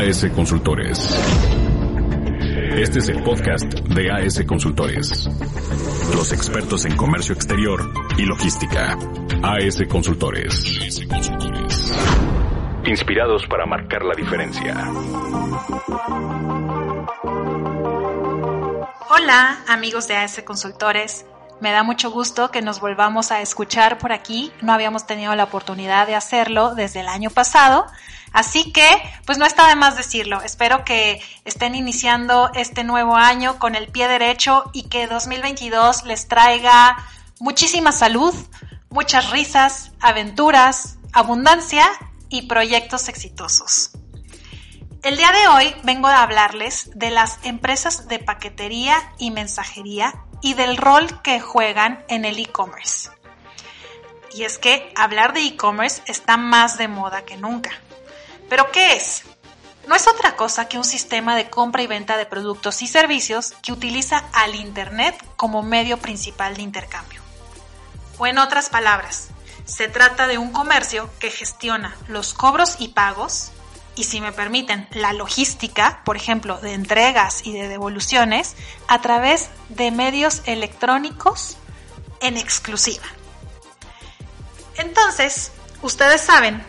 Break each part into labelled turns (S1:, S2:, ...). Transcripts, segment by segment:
S1: AS Consultores. Este es el podcast de AS Consultores. Los expertos en comercio exterior y logística. AS Consultores. Inspirados para marcar la diferencia.
S2: Hola, amigos de AS Consultores. Me da mucho gusto que nos volvamos a escuchar por aquí. No habíamos tenido la oportunidad de hacerlo desde el año pasado. Así que, pues no está de más decirlo. Espero que estén iniciando este nuevo año con el pie derecho y que 2022 les traiga muchísima salud, muchas risas, aventuras, abundancia y proyectos exitosos. El día de hoy vengo a hablarles de las empresas de paquetería y mensajería y del rol que juegan en el e-commerce. Y es que hablar de e-commerce está más de moda que nunca. ¿Pero qué es? No es otra cosa que un sistema de compra y venta de productos y servicios que utiliza al Internet como medio principal de intercambio. O en otras palabras, se trata de un comercio que gestiona los cobros y pagos, y si me permiten, la logística, por ejemplo, de entregas y de devoluciones, a través de medios electrónicos en exclusiva. Entonces, ustedes saben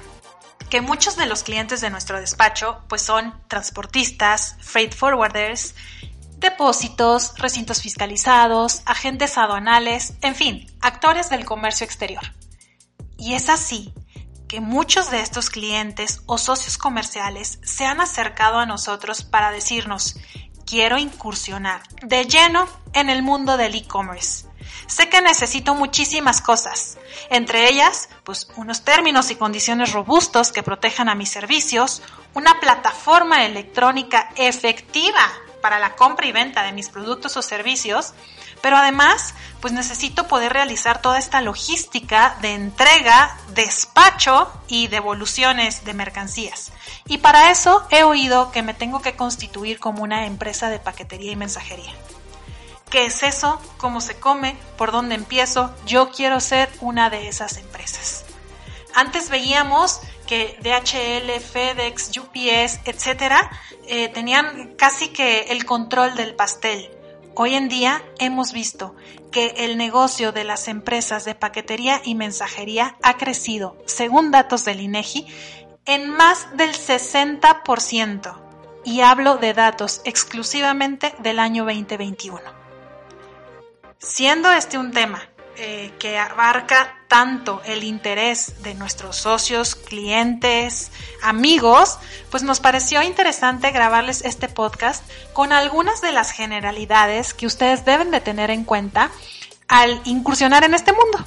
S2: que muchos de los clientes de nuestro despacho pues son transportistas, freight forwarders, depósitos, recintos fiscalizados, agentes aduanales, en fin, actores del comercio exterior. Y es así que muchos de estos clientes o socios comerciales se han acercado a nosotros para decirnos, quiero incursionar de lleno en el mundo del e-commerce. Sé que necesito muchísimas cosas, entre ellas, pues unos términos y condiciones robustos que protejan a mis servicios, una plataforma electrónica efectiva para la compra y venta de mis productos o servicios, pero además, pues necesito poder realizar toda esta logística de entrega, despacho y devoluciones de mercancías. Y para eso he oído que me tengo que constituir como una empresa de paquetería y mensajería. ¿Qué es eso? ¿Cómo se come? ¿Por dónde empiezo? Yo quiero ser una de esas empresas. Antes veíamos que DHL, FedEx, UPS, etcétera, eh, tenían casi que el control del pastel Hoy en día hemos visto que el negocio de las empresas de paquetería y mensajería ha crecido, según datos del INEGI, en más del 60%. Y hablo de datos exclusivamente del año 2021. Siendo este un tema eh, que abarca tanto el interés de nuestros socios, clientes, amigos, pues nos pareció interesante grabarles este podcast con algunas de las generalidades que ustedes deben de tener en cuenta al incursionar en este mundo.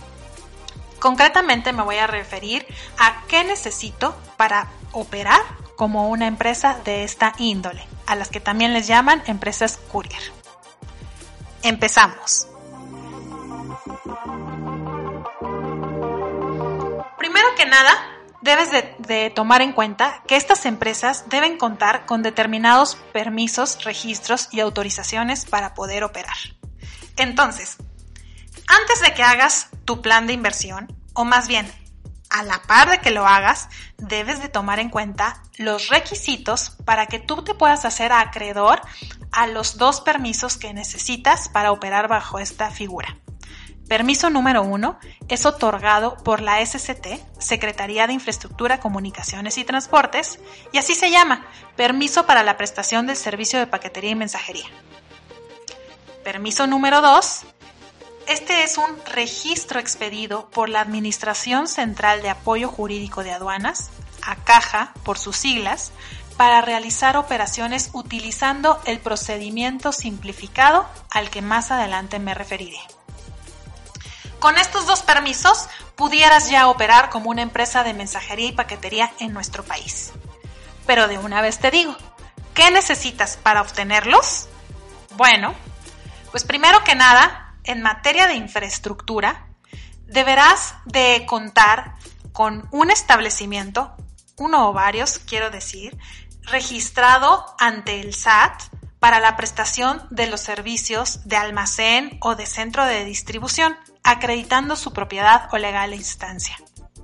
S2: Concretamente me voy a referir a qué necesito para operar como una empresa de esta índole, a las que también les llaman empresas courier. Empezamos. Nada, debes de, tomar en cuenta que estas empresas deben contar con determinados permisos, registros y autorizaciones para poder operar. Entonces, antes de que hagas tu plan de inversión, o más bien, a la par de que lo hagas, debes de tomar en cuenta los requisitos para que tú te puedas hacer acreedor a los dos permisos que necesitas para operar bajo esta figura. Permiso número uno es otorgado por la SCT, Secretaría de Infraestructura, Comunicaciones y Transportes, y así se llama, Permiso para la prestación del servicio de paquetería y mensajería. Permiso número dos, este es un registro expedido por la Administración Central de Apoyo Jurídico de Aduanas, ACAJA por sus siglas, para realizar operaciones utilizando el procedimiento simplificado al que más adelante me referiré. Con estos dos permisos pudieras ya operar como una empresa de mensajería y paquetería en nuestro país. Pero de una vez te digo, ¿qué necesitas para obtenerlos? Bueno, pues primero que nada, en materia de infraestructura, deberás de contar con un establecimiento, uno o varios, quiero decir, registrado ante el SAT para la prestación de los servicios de almacén o de centro de distribución acreditando su propiedad o legal instancia.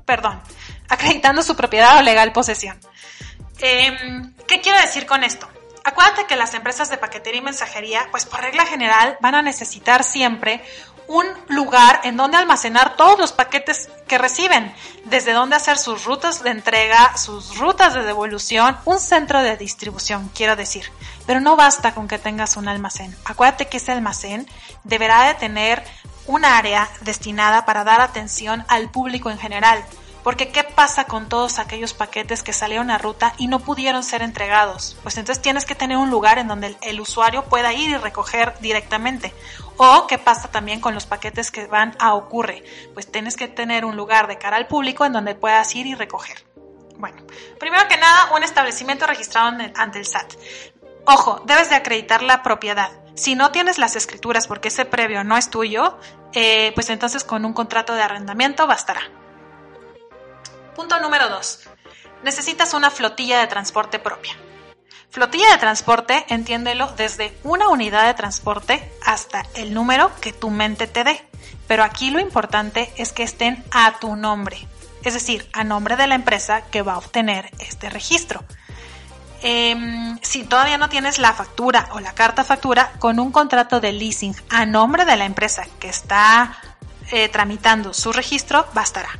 S2: Perdón, acreditando su propiedad o legal posesión. Em, ¿Qué quiero decir con esto? Acuérdate que las empresas de paquetería y mensajería, pues por regla general, van a necesitar siempre un lugar en donde almacenar todos los paquetes que reciben, desde donde hacer sus rutas de entrega, sus rutas de devolución, un centro de distribución, quiero decir. Pero no basta con que tengas un almacén. Acuérdate que ese almacén deberá de tener un área destinada para dar atención al público en general, porque ¿qué pasa con todos aquellos paquetes que salieron a ruta y no pudieron ser entregados? Pues entonces tienes que tener un lugar en donde el, usuario pueda ir y recoger directamente. O qué pasa también con los paquetes que van a ocurre. Pues tienes que tener un lugar de cara al público en donde puedas ir y recoger. Bueno, primero que nada, un establecimiento registrado ante el SAT. Ojo, debes de acreditar la propiedad. Si no tienes las escrituras porque ese previo no es tuyo, eh, pues entonces con un contrato de arrendamiento bastará. Punto número 2. Necesitas una flotilla de transporte propia. Flotilla de transporte, entiéndelo, desde una unidad de transporte hasta el número que tu mente te dé. Pero aquí lo importante es que estén a tu nombre, es decir, a nombre de la empresa que va a obtener este registro. Em, si todavía no tienes la factura o la carta factura, con un contrato de leasing a nombre de la empresa que está eh, tramitando su registro, bastará.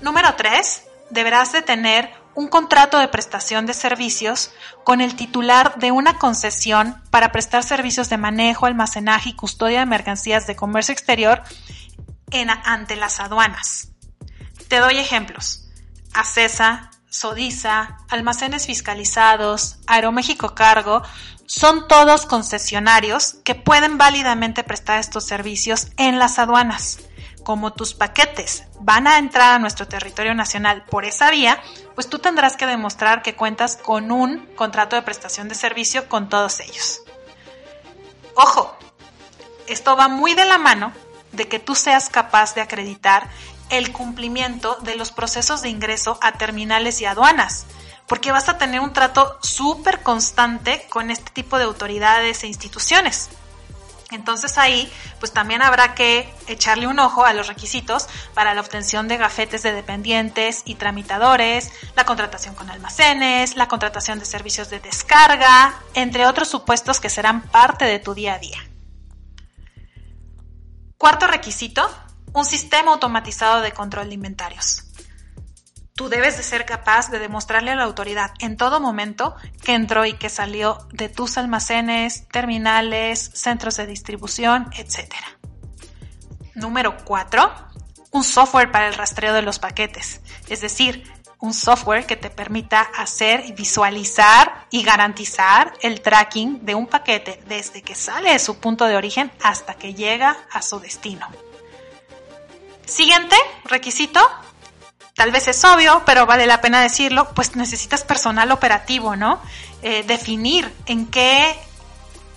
S2: Número 3. Deberás de tener un contrato de prestación de servicios con el titular de una concesión para prestar servicios de manejo, almacenaje y custodia de mercancías de comercio exterior ante las aduanas. Te doy ejemplos. ACESA, Sodisa, Almacenes Fiscalizados, Aeroméxico Cargo, son todos concesionarios que pueden válidamente prestar estos servicios en las aduanas como tus paquetes van a entrar a nuestro territorio nacional por esa vía, pues tú tendrás que demostrar que cuentas con un contrato de prestación de servicio con todos ellos. Ojo, esto va muy de la mano de que tú seas capaz de acreditar el cumplimiento de los procesos de ingreso a terminales y aduanas, porque vas a tener un trato súper constante con este tipo de autoridades e instituciones. Entonces ahí, pues también habrá que echarle un ojo a los requisitos para la obtención de gafetes de dependientes y tramitadores, la contratación con almacenes, la contratación de servicios de descarga, entre otros supuestos que serán parte de tu día a día. Cuarto requisito, un sistema automatizado de control de inventarios tú debes de ser capaz de demostrarle a la autoridad en todo momento que entró y que salió de tus almacenes, terminales, centros de distribución, etc. Número 4. Un software para el rastreo de los paquetes. Es decir, un software que te permita hacer, visualizar y garantizar el tracking de un paquete desde que sale de su punto de origen hasta que llega a su destino. Siguiente requisito, tal vez es obvio, pero vale la pena decirlo, pues necesitas personal operativo, ¿no? Eh, definir en qué,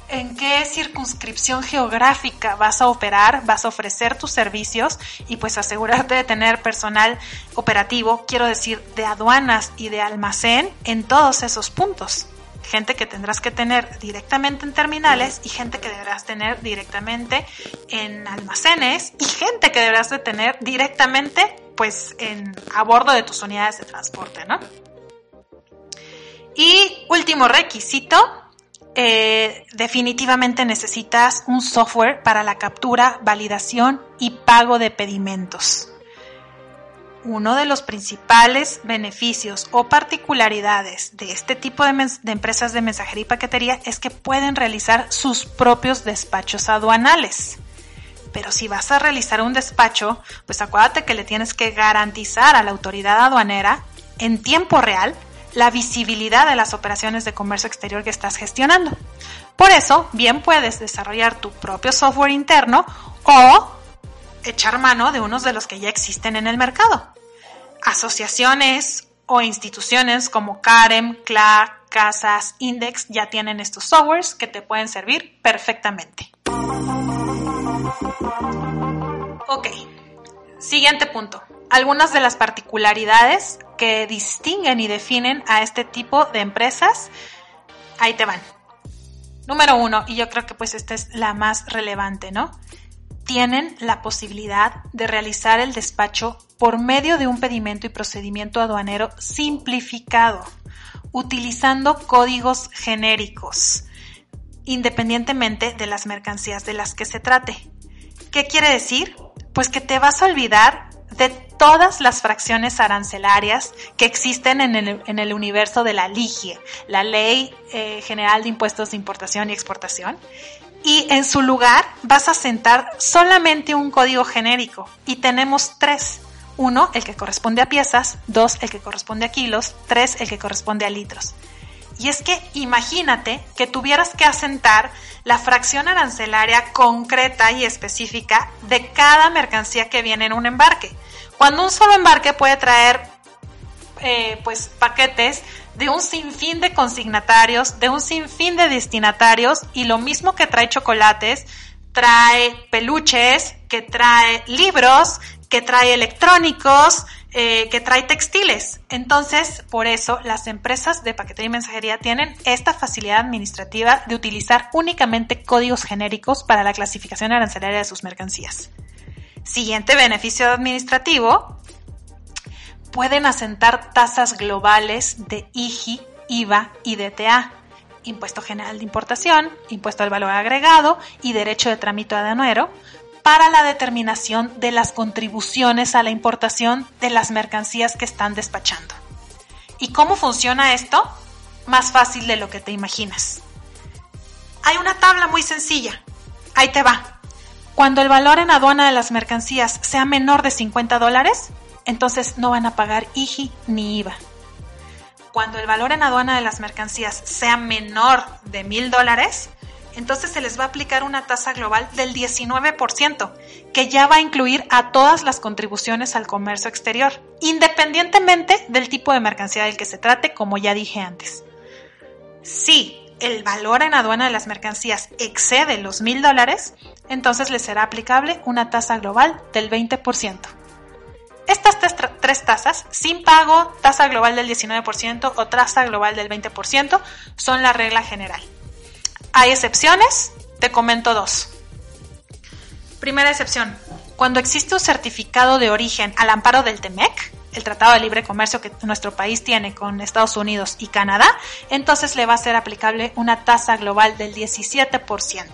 S2: en qué circunscripción geográfica vas a operar, vas a ofrecer tus servicios y pues asegurarte de tener personal operativo, quiero decir, de aduanas y de almacén en todos esos puntos. Gente que tendrás que tener directamente en terminales y gente que deberás tener directamente en almacenes y gente que deberás de tener directamente pues a bordo de tus unidades de transporte, ¿no? Y último requisito, eh, definitivamente necesitas un software para la captura, validación y pago de pedimentos. Uno de los principales beneficios o particularidades de este tipo de, empresas de mensajería y paquetería es que pueden realizar sus propios despachos aduanales. Pero si vas a realizar un despacho, pues acuérdate que le tienes que garantizar a la autoridad aduanera en tiempo real la visibilidad de las operaciones de comercio exterior que estás gestionando. Por eso, bien puedes desarrollar tu propio software interno o echar mano de unos de los que ya existen en el mercado. Asociaciones o instituciones como Carem, CLA, Casas, Index ya tienen estos softwares que te pueden servir perfectamente. Ok, siguiente punto. Algunas de las particularidades que distinguen y definen a este tipo de empresas, ahí te van. Número uno, y yo creo que pues esta es la más relevante, ¿no? Tienen la posibilidad de realizar el despacho por medio de un pedimento y procedimiento aduanero simplificado, utilizando códigos genéricos, independientemente de las mercancías de las que se trate. ¿Qué quiere decir? Pues que te vas a olvidar de todas las fracciones arancelarias que existen en el, universo de la LIGIE, la Ley eh, General de Impuestos de Importación y Exportación, y en su lugar vas a sentar solamente un código genérico y tenemos tres. Uno, el que corresponde a piezas, dos, el que corresponde a kilos, tres, el que corresponde a litros. Y es que imagínate que tuvieras que asentar la fracción arancelaria concreta y específica de cada mercancía que viene en un embarque. Cuando un solo embarque puede traer eh, pues paquetes de un sinfín de consignatarios, de un sinfín de destinatarios y lo mismo que trae chocolates, trae peluches, que trae libros, que trae electrónicos, eh, que trae textiles. Entonces, por eso las empresas de paquetería y mensajería tienen esta facilidad administrativa de utilizar únicamente códigos genéricos para la clasificación arancelaria de sus mercancías. Siguiente beneficio administrativo, pueden asentar tasas globales de IGI, IVA y DTA, Impuesto General de Importación, Impuesto al Valor Agregado y Derecho de Trámite Aduanero, para la determinación de las contribuciones a la importación de las mercancías que están despachando. ¿Y cómo funciona esto? Más fácil de lo que te imaginas. Hay una tabla muy sencilla. Ahí te va. Cuando el valor en aduana de las mercancías sea menor de 50 dólares, entonces no van a pagar IGI ni IVA. Cuando el valor en aduana de las mercancías sea menor de 1000 dólares, entonces se les va a aplicar una tasa global del 19%, que ya va a incluir a todas las contribuciones al comercio exterior, independientemente del tipo de mercancía del que se trate, como ya dije antes. Si el valor en aduana de las mercancías excede los mil dólares, entonces les será aplicable una tasa global del 20%. Estas tres tasas, sin pago, tasa global del 19% o tasa global del 20%, son la regla general. Hay excepciones, te comento dos. Primera excepción, cuando existe un certificado de origen al amparo del TEMEC, el Tratado de Libre Comercio que nuestro país tiene con Estados Unidos y Canadá, entonces le va a ser aplicable una tasa global del 17%,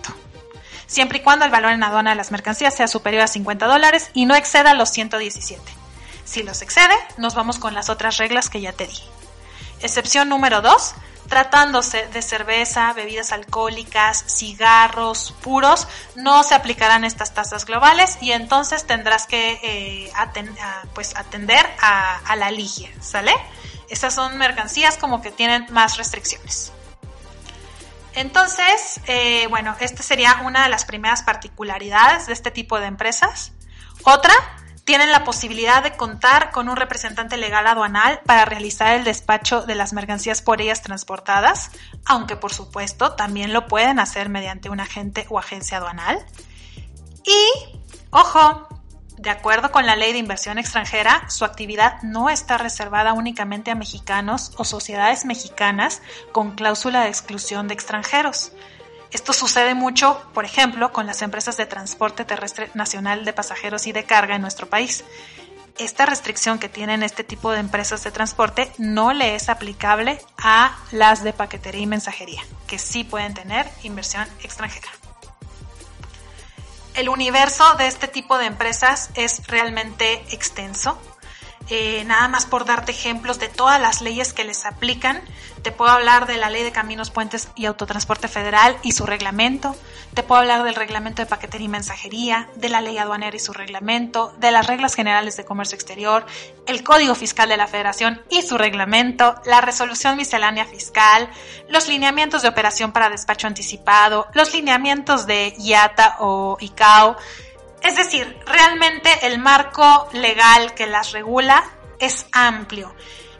S2: siempre y cuando el valor en aduana de las mercancías sea superior a 50 dólares y no exceda los 117. Si los excede, nos vamos con las otras reglas que ya te di. Excepción número 2, Tratándose de cerveza, bebidas alcohólicas, cigarros puros, no se aplicarán estas tasas globales y entonces tendrás que eh, pues atender a, la ligia, ¿sale? Esas son mercancías como que tienen más restricciones. Entonces, eh, bueno, esta sería una de las primeras particularidades de este tipo de empresas. Otra tienen la posibilidad de contar con un representante legal aduanal para realizar el despacho de las mercancías por ellas transportadas, aunque por supuesto también lo pueden hacer mediante un agente o agencia aduanal. Y, ojo, de acuerdo con la ley de inversión extranjera, su actividad no está reservada únicamente a mexicanos o sociedades mexicanas con cláusula de exclusión de extranjeros. Esto sucede mucho, por ejemplo, con las empresas de transporte terrestre nacional de pasajeros y de carga en nuestro país. Esta restricción que tienen este tipo de empresas de transporte no le es aplicable a las de paquetería y mensajería, que sí pueden tener inversión extranjera. El universo de este tipo de empresas es realmente extenso. Eh, nada más por darte ejemplos de todas las leyes que les aplican, te puedo hablar de la Ley de Caminos, Puentes y Autotransporte Federal y su reglamento, te puedo hablar del reglamento de paquetería y mensajería, de la Ley Aduanera y su reglamento, de las reglas generales de comercio exterior, el Código Fiscal de la Federación y su reglamento, la resolución miscelánea fiscal, los lineamientos de operación para despacho anticipado, los lineamientos de IATA o ICAO, es decir, realmente el marco legal que las regula es amplio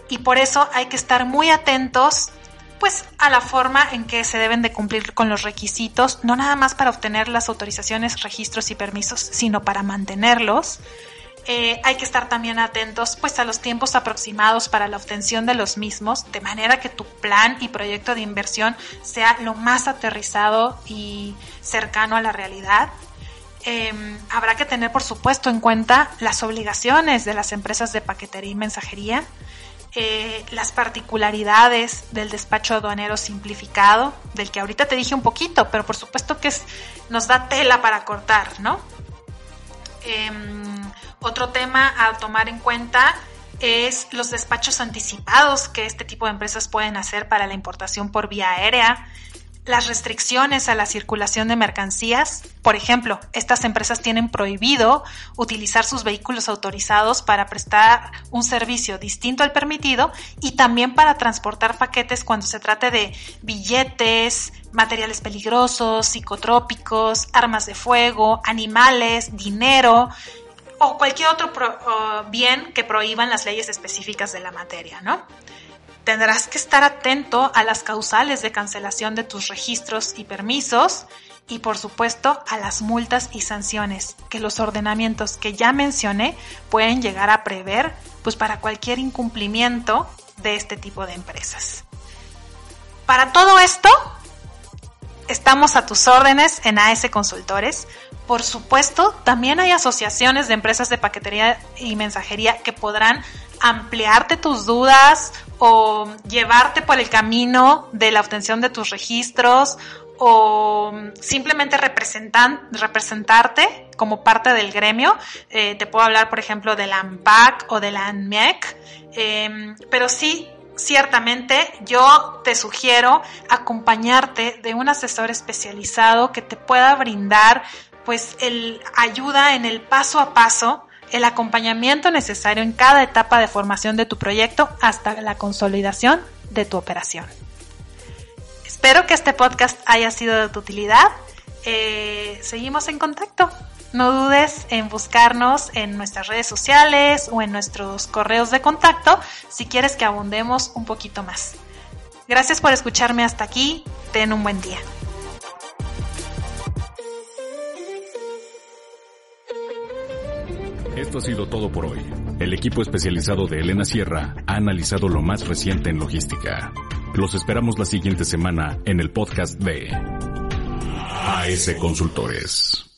S2: y por eso hay que estar muy atentos pues a la forma en que se deben de cumplir con los requisitos, no nada más para obtener las autorizaciones, registros y permisos, sino para mantenerlos. Eh, hay que estar también atentos pues a los tiempos aproximados para la obtención de los mismos, de manera que tu plan y proyecto de inversión sea lo más aterrizado y cercano a la realidad. Em, habrá que tener, por supuesto, en cuenta las obligaciones de las empresas de paquetería y mensajería, eh, las particularidades del despacho aduanero simplificado, del que ahorita te dije un poquito, pero por supuesto que nos da tela para cortar, ¿no? Em, otro tema a tomar en cuenta es los despachos anticipados que este tipo de empresas pueden hacer para la importación por vía aérea, las restricciones a la circulación de mercancías. Por ejemplo, estas empresas tienen prohibido utilizar sus vehículos autorizados para prestar un servicio distinto al permitido y también para transportar paquetes cuando se trate de billetes, materiales peligrosos, psicotrópicos, armas de fuego, animales, dinero o cualquier otro bien que prohíban las leyes específicas de la materia, ¿no? Tendrás que estar atento a las causales de cancelación de tus registros y permisos y por supuesto a las multas y sanciones que los ordenamientos que ya mencioné pueden llegar a prever pues para cualquier incumplimiento de este tipo de empresas. Para todo esto, estamos a tus órdenes en AS Consultores. Por supuesto, también hay asociaciones de empresas de paquetería y mensajería que podrán ampliarte tus dudas o llevarte por el camino de la obtención de tus registros o simplemente representarte como parte del gremio. Eh, te puedo hablar, por ejemplo, de la ANPAC o de la ANMEC, em, pero sí, ciertamente yo te sugiero acompañarte de un asesor especializado que te pueda brindar pues el ayuda en el paso a paso el acompañamiento necesario en cada etapa de formación de tu proyecto hasta la consolidación de tu operación. Espero que este podcast haya sido de tu utilidad. Eh, seguimos en contacto. No dudes en buscarnos en nuestras redes sociales o en nuestros correos de contacto si quieres que abundemos un poquito más. Gracias por escucharme hasta aquí. Ten un buen día.
S1: Esto ha sido todo por hoy. El equipo especializado de Elena Sierra ha analizado lo más reciente en logística. Los esperamos la siguiente semana en el podcast de AS Consultores.